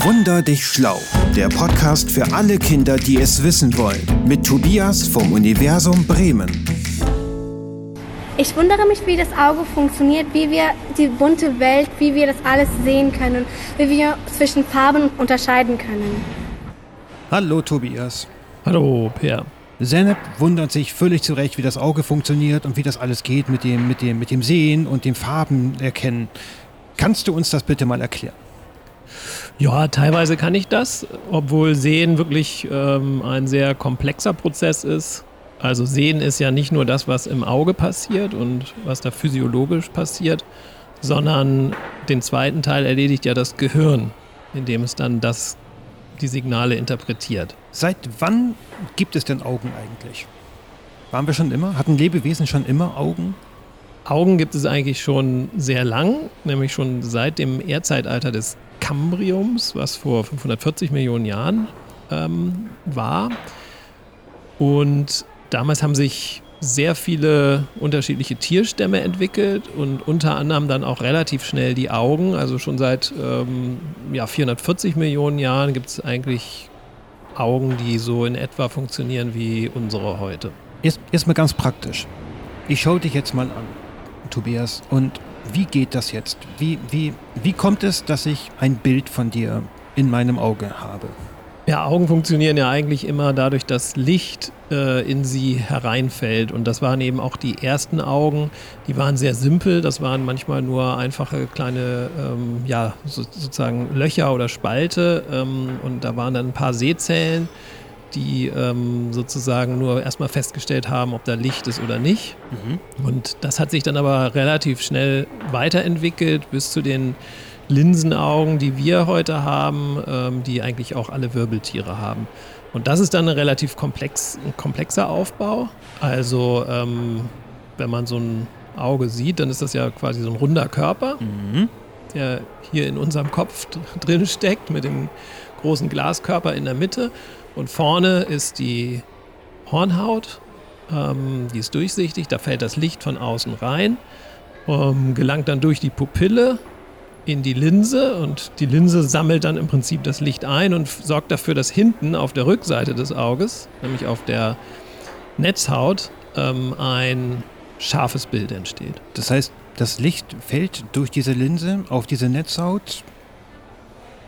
Wunder dich schlau. Der Podcast für alle Kinder, die es wissen wollen. Mit Tobias vom Universum Bremen. Ich wundere mich, wie das Auge funktioniert, wie wir die bunte Welt, wie wir das alles sehen können, wie wir zwischen Farben unterscheiden können. Hallo Tobias. Hallo Per. Zeynep wundert sich völlig zurecht, wie das Auge funktioniert und wie das alles geht mit dem, mit dem, mit dem Sehen und dem Farben erkennen. Kannst du uns das bitte mal erklären? Ja, teilweise kann ich das, obwohl Sehen wirklich ähm, ein sehr komplexer Prozess ist. Also Sehen ist ja nicht nur das, was im Auge passiert und was da physiologisch passiert, sondern den zweiten Teil erledigt ja das Gehirn, indem es dann das die Signale interpretiert. Seit wann gibt es denn Augen eigentlich? Waren wir schon immer? Hatten Lebewesen schon immer Augen? Augen gibt es eigentlich schon sehr lang, nämlich schon seit dem Erdzeitalter des Kambriums, was vor 540 Millionen Jahren ähm, war. Und damals haben sich sehr viele unterschiedliche Tierstämme entwickelt und unter anderem dann auch relativ schnell die Augen. Also schon seit ähm, ja, 440 Millionen Jahren gibt es eigentlich Augen, die so in etwa funktionieren wie unsere heute. Erst, erst ganz praktisch. Ich schaue dich jetzt mal an, Tobias, und wie geht das jetzt? Wie, wie, wie kommt es, dass ich ein Bild von dir in meinem Auge habe? Ja, Augen funktionieren ja eigentlich immer dadurch, dass Licht äh, in sie hereinfällt. Und das waren eben auch die ersten Augen. Die waren sehr simpel. Das waren manchmal nur einfache kleine, ähm, ja, so, sozusagen Löcher oder Spalte. Ähm, und da waren dann ein paar Sehzellen, die ähm, sozusagen nur erstmal festgestellt haben, ob da Licht ist oder nicht. Mhm. Und das hat sich dann aber relativ schnell weiterentwickelt bis zu den Linsenaugen, die wir heute haben, ähm, die eigentlich auch alle Wirbeltiere haben. Und das ist dann ein relativ komplex, ein komplexer Aufbau. Also ähm, wenn man so ein Auge sieht, dann ist das ja quasi so ein runder Körper, mhm. der hier in unserem Kopf drin steckt mit dem großen Glaskörper in der Mitte. Und vorne ist die Hornhaut, ähm, die ist durchsichtig, da fällt das Licht von außen rein, ähm, gelangt dann durch die Pupille in die Linse und die Linse sammelt dann im Prinzip das Licht ein und sorgt dafür, dass hinten auf der Rückseite des Auges, nämlich auf der Netzhaut, ähm, ein scharfes Bild entsteht. Das heißt, das Licht fällt durch diese Linse auf diese Netzhaut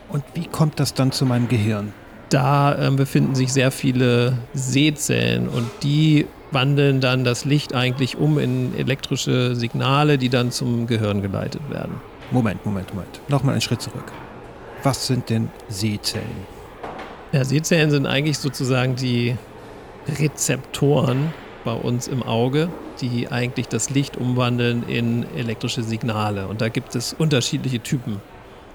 und wie kommt das dann zu meinem Gehirn? Da äh, befinden sich sehr viele Sehzellen und die wandeln dann das Licht eigentlich um in elektrische Signale, die dann zum Gehirn geleitet werden. Moment, Moment, Moment. Nochmal einen Schritt zurück. Was sind denn Sehzellen? Ja, Sehzellen sind eigentlich sozusagen die Rezeptoren bei uns im Auge, die eigentlich das Licht umwandeln in elektrische Signale. Und da gibt es unterschiedliche Typen.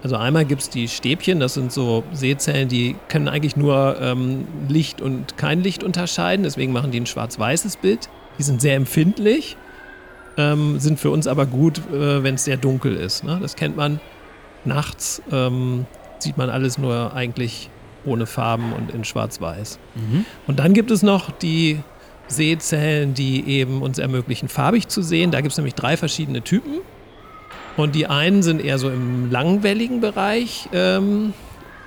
Also einmal gibt es die Stäbchen, das sind so Sehzellen, die können eigentlich nur ähm, Licht und kein Licht unterscheiden, deswegen machen die ein schwarz-weißes Bild. Die sind sehr empfindlich ähm, sind für uns aber gut, äh, wenn es sehr dunkel ist. Ne? Das kennt man nachts, ähm, sieht man alles nur eigentlich ohne Farben und in schwarz-weiß. Mhm. Und dann gibt es noch die Sehzellen, die eben uns ermöglichen, farbig zu sehen. Da gibt es nämlich drei verschiedene Typen. Und die einen sind eher so im langwelligen Bereich ähm,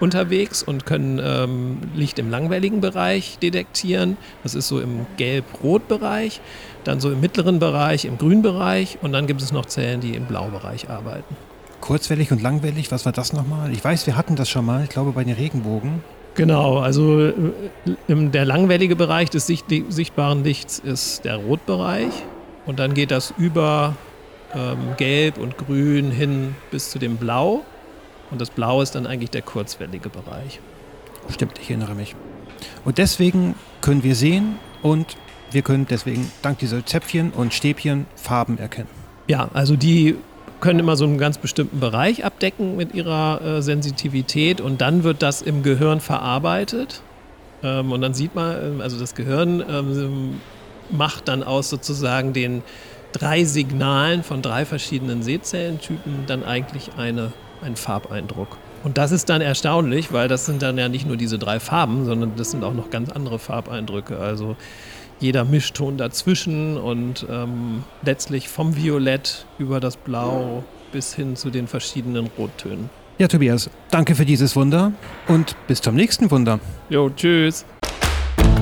unterwegs und können ähm, Licht im langwelligen Bereich detektieren. Das ist so im Gelb-Rot-Bereich, dann so im mittleren Bereich, im Grünbereich und dann gibt es noch Zellen, die im Blaubereich arbeiten. Kurzwellig und langwellig, was war das nochmal? Ich weiß, wir hatten das schon mal, ich glaube bei den Regenbogen. Genau, also äh, der langwellige Bereich des sicht sichtbaren Lichts ist der Rotbereich und dann geht das über ähm, Gelb und Grün hin bis zu dem Blau. Und das Blau ist dann eigentlich der kurzwellige Bereich. Stimmt, ich erinnere mich. Und deswegen können wir sehen und wir können deswegen dank dieser Zäpfchen und Stäbchen Farben erkennen. Ja, also die können immer so einen ganz bestimmten Bereich abdecken mit ihrer äh, Sensitivität und dann wird das im Gehirn verarbeitet. Ähm, und dann sieht man, äh, also das Gehirn ähm, macht dann aus sozusagen den drei Signalen von drei verschiedenen Sehzellentypen dann eigentlich eine ein Farbeindruck. Und das ist dann erstaunlich, weil das sind dann ja nicht nur diese drei Farben, sondern das sind auch noch ganz andere Farbeindrücke. Also jeder Mischton dazwischen und ähm, letztlich vom Violett über das Blau bis hin zu den verschiedenen Rottönen. Ja, Tobias, danke für dieses Wunder und bis zum nächsten Wunder. Jo, tschüss.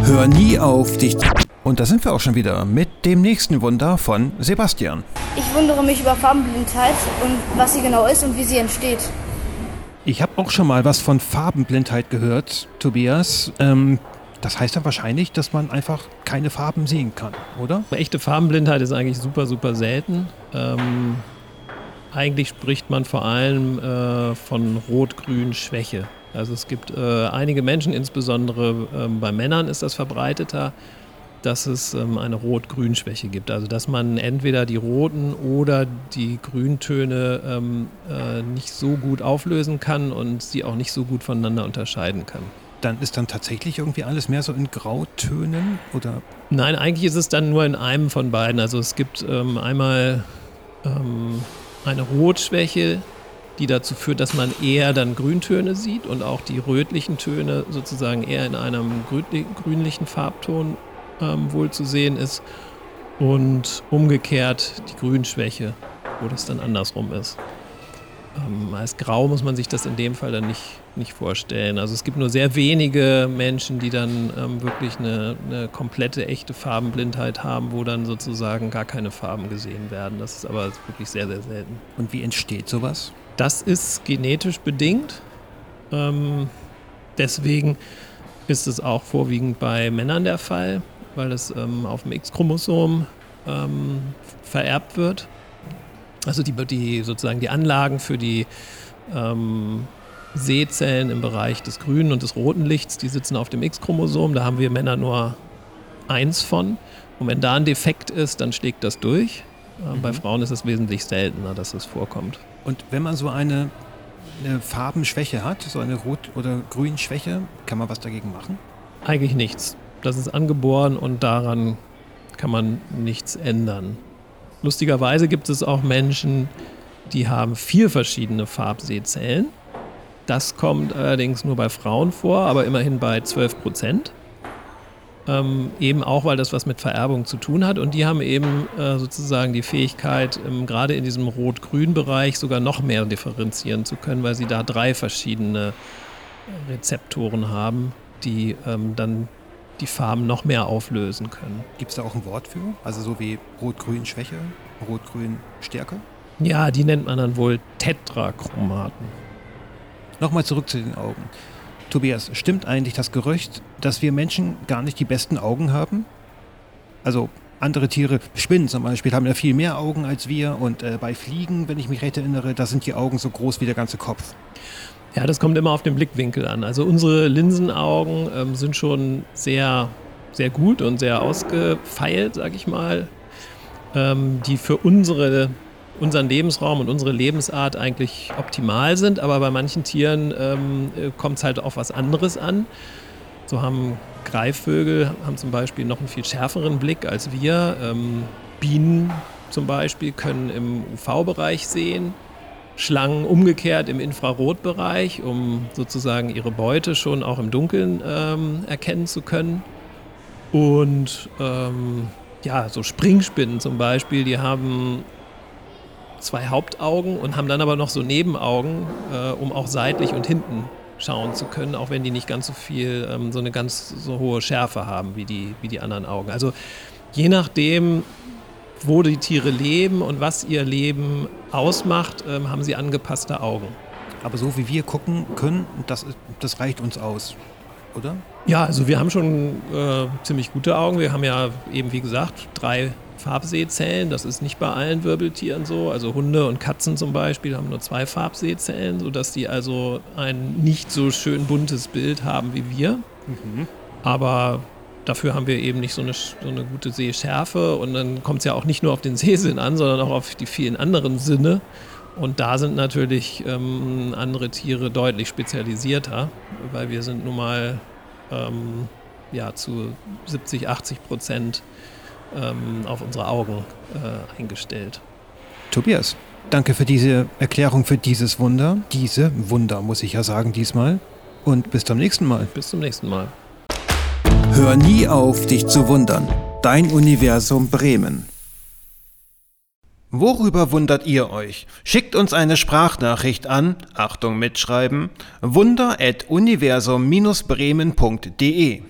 Hör nie auf, dich Und da sind wir auch schon wieder mit dem nächsten Wunder von Sebastian. Ich wundere mich über Farbenblindheit und was sie genau ist und wie sie entsteht. Ich habe auch schon mal was von Farbenblindheit gehört, Tobias. Ähm, das heißt dann wahrscheinlich, dass man einfach keine Farben sehen kann, oder? Echte Farbenblindheit ist eigentlich super, super selten. Ähm, eigentlich spricht man vor allem äh, von Rot-Grün-Schwäche. Also es gibt äh, einige Menschen, insbesondere ähm, bei Männern ist das verbreiteter, dass es ähm, eine Rot-Grün-Schwäche gibt. Also dass man entweder die roten oder die Grüntöne ähm, äh, nicht so gut auflösen kann und sie auch nicht so gut voneinander unterscheiden kann. Dann ist dann tatsächlich irgendwie alles mehr so in Grautönen oder Nein, eigentlich ist es dann nur in einem von beiden. Also es gibt ähm, einmal ähm, eine Rotschwäche, die dazu führt, dass man eher dann Grüntöne sieht und auch die rötlichen Töne sozusagen eher in einem grünli- grünlichen Farbton ähm, wohl zu sehen ist. Und umgekehrt die Grünschwäche, wo das dann andersrum ist. Ähm, als grau muss man sich das in dem Fall dann nicht, nicht vorstellen. Also es gibt nur sehr wenige Menschen, die dann ähm, wirklich eine, eine komplette, echte Farbenblindheit haben, wo dann sozusagen gar keine Farben gesehen werden. Das ist aber wirklich sehr, sehr selten. und wie entsteht sowas? Das ist genetisch bedingt. Ähm, deswegen ist es auch vorwiegend bei Männern der Fall, weil es ähm, auf dem X-Chromosom ähm, vererbt wird. Also die, die sozusagen die Anlagen für die ähm, Sehzellen im Bereich des grünen und des roten Lichts, die sitzen auf dem X-Chromosom. Da haben wir Männer nur eins von. Und wenn da ein Defekt ist, dann schlägt das durch. Äh, Bei Frauen ist es wesentlich seltener, dass es vorkommt. Und wenn man so eine, eine Farbenschwäche hat, so eine Rot- oder Grünschwäche, kann man was dagegen machen? Eigentlich nichts. Das ist angeboren und daran kann man nichts ändern. Lustigerweise gibt es auch Menschen, die haben vier verschiedene Farbsehzellen. Das kommt allerdings nur bei Frauen vor, aber immerhin bei 12 Prozent. Ähm, eben auch, weil das was mit Vererbung zu tun hat. Und die haben eben äh, sozusagen die Fähigkeit, ähm, gerade in diesem Rot-Grün-Bereich sogar noch mehr differenzieren zu können, weil sie da drei verschiedene Rezeptoren haben, die ähm, dann die Farben noch mehr auflösen können. Gibt es da auch ein Wort für? Also so wie Rot-Grün-Schwäche, Rot-Grün-Stärke? Ja, die nennt man dann wohl Tetrachromaten. Nochmal zurück zu den Augen. Tobias, stimmt eigentlich das Gerücht, dass wir Menschen gar nicht die besten Augen haben? Also andere Tiere, Spinnen zum Beispiel, haben ja viel mehr Augen als wir und äh, bei Fliegen, wenn ich mich recht erinnere, da sind die Augen so groß wie der ganze Kopf. Ja, das kommt immer auf den Blickwinkel an. Also unsere Linsenaugen ähm, sind schon sehr, sehr gut und sehr ausgefeilt, sag ich mal, ähm, die für unsere, unseren Lebensraum und unsere Lebensart eigentlich optimal sind. Aber bei manchen Tieren ähm, kommt es halt auf was anderes an. So haben Greifvögel haben zum Beispiel noch einen viel schärferen Blick als wir. Ähm, Bienen zum Beispiel können im UV-Bereich sehen. Schlangen umgekehrt im Infrarotbereich, um sozusagen ihre Beute schon auch im Dunkeln ähm, erkennen zu können. Und ähm, ja, so Springspinnen zum Beispiel, die haben zwei Hauptaugen und haben dann aber noch so Nebenaugen, äh, um auch seitlich und hinten schauen zu können, auch wenn die nicht ganz so viel, ähm, so eine ganz so hohe Schärfe haben wie die, wie die anderen Augen. Also je nachdem, wo die Tiere leben und was ihr Leben ausmacht, ähm, haben sie angepasste Augen. Aber so wie wir gucken können, das, das reicht uns aus, oder? Ja, also wir haben schon äh, ziemlich gute Augen. Wir haben ja eben, wie gesagt, drei Farbsehzellen. Das ist nicht bei allen Wirbeltieren so. Also Hunde und Katzen zum Beispiel haben nur zwei Farbsehzellen, sodass die also ein nicht so schön buntes Bild haben wie wir. Aber dafür haben wir eben nicht so eine, so eine gute Sehschärfe. Und dann kommt es ja auch nicht nur auf den Sehsinn an, sondern auch auf die vielen anderen Sinne. Und da sind natürlich ähm, andere Tiere deutlich spezialisierter, weil wir sind nun mal ähm, ja, zu 70, 80 Prozent ähm, auf unsere Augen äh, eingestellt. Tobias, danke für diese Erklärung für dieses Wunder. Diese Wunder, muss ich ja sagen, diesmal. Und bis zum nächsten Mal. Bis zum nächsten Mal. Hör nie auf, dich zu wundern. Dein Universum Bremen. Worüber wundert ihr euch? Schickt uns eine Sprachnachricht an, Achtung mitschreiben, wunder.universum-bremen.de.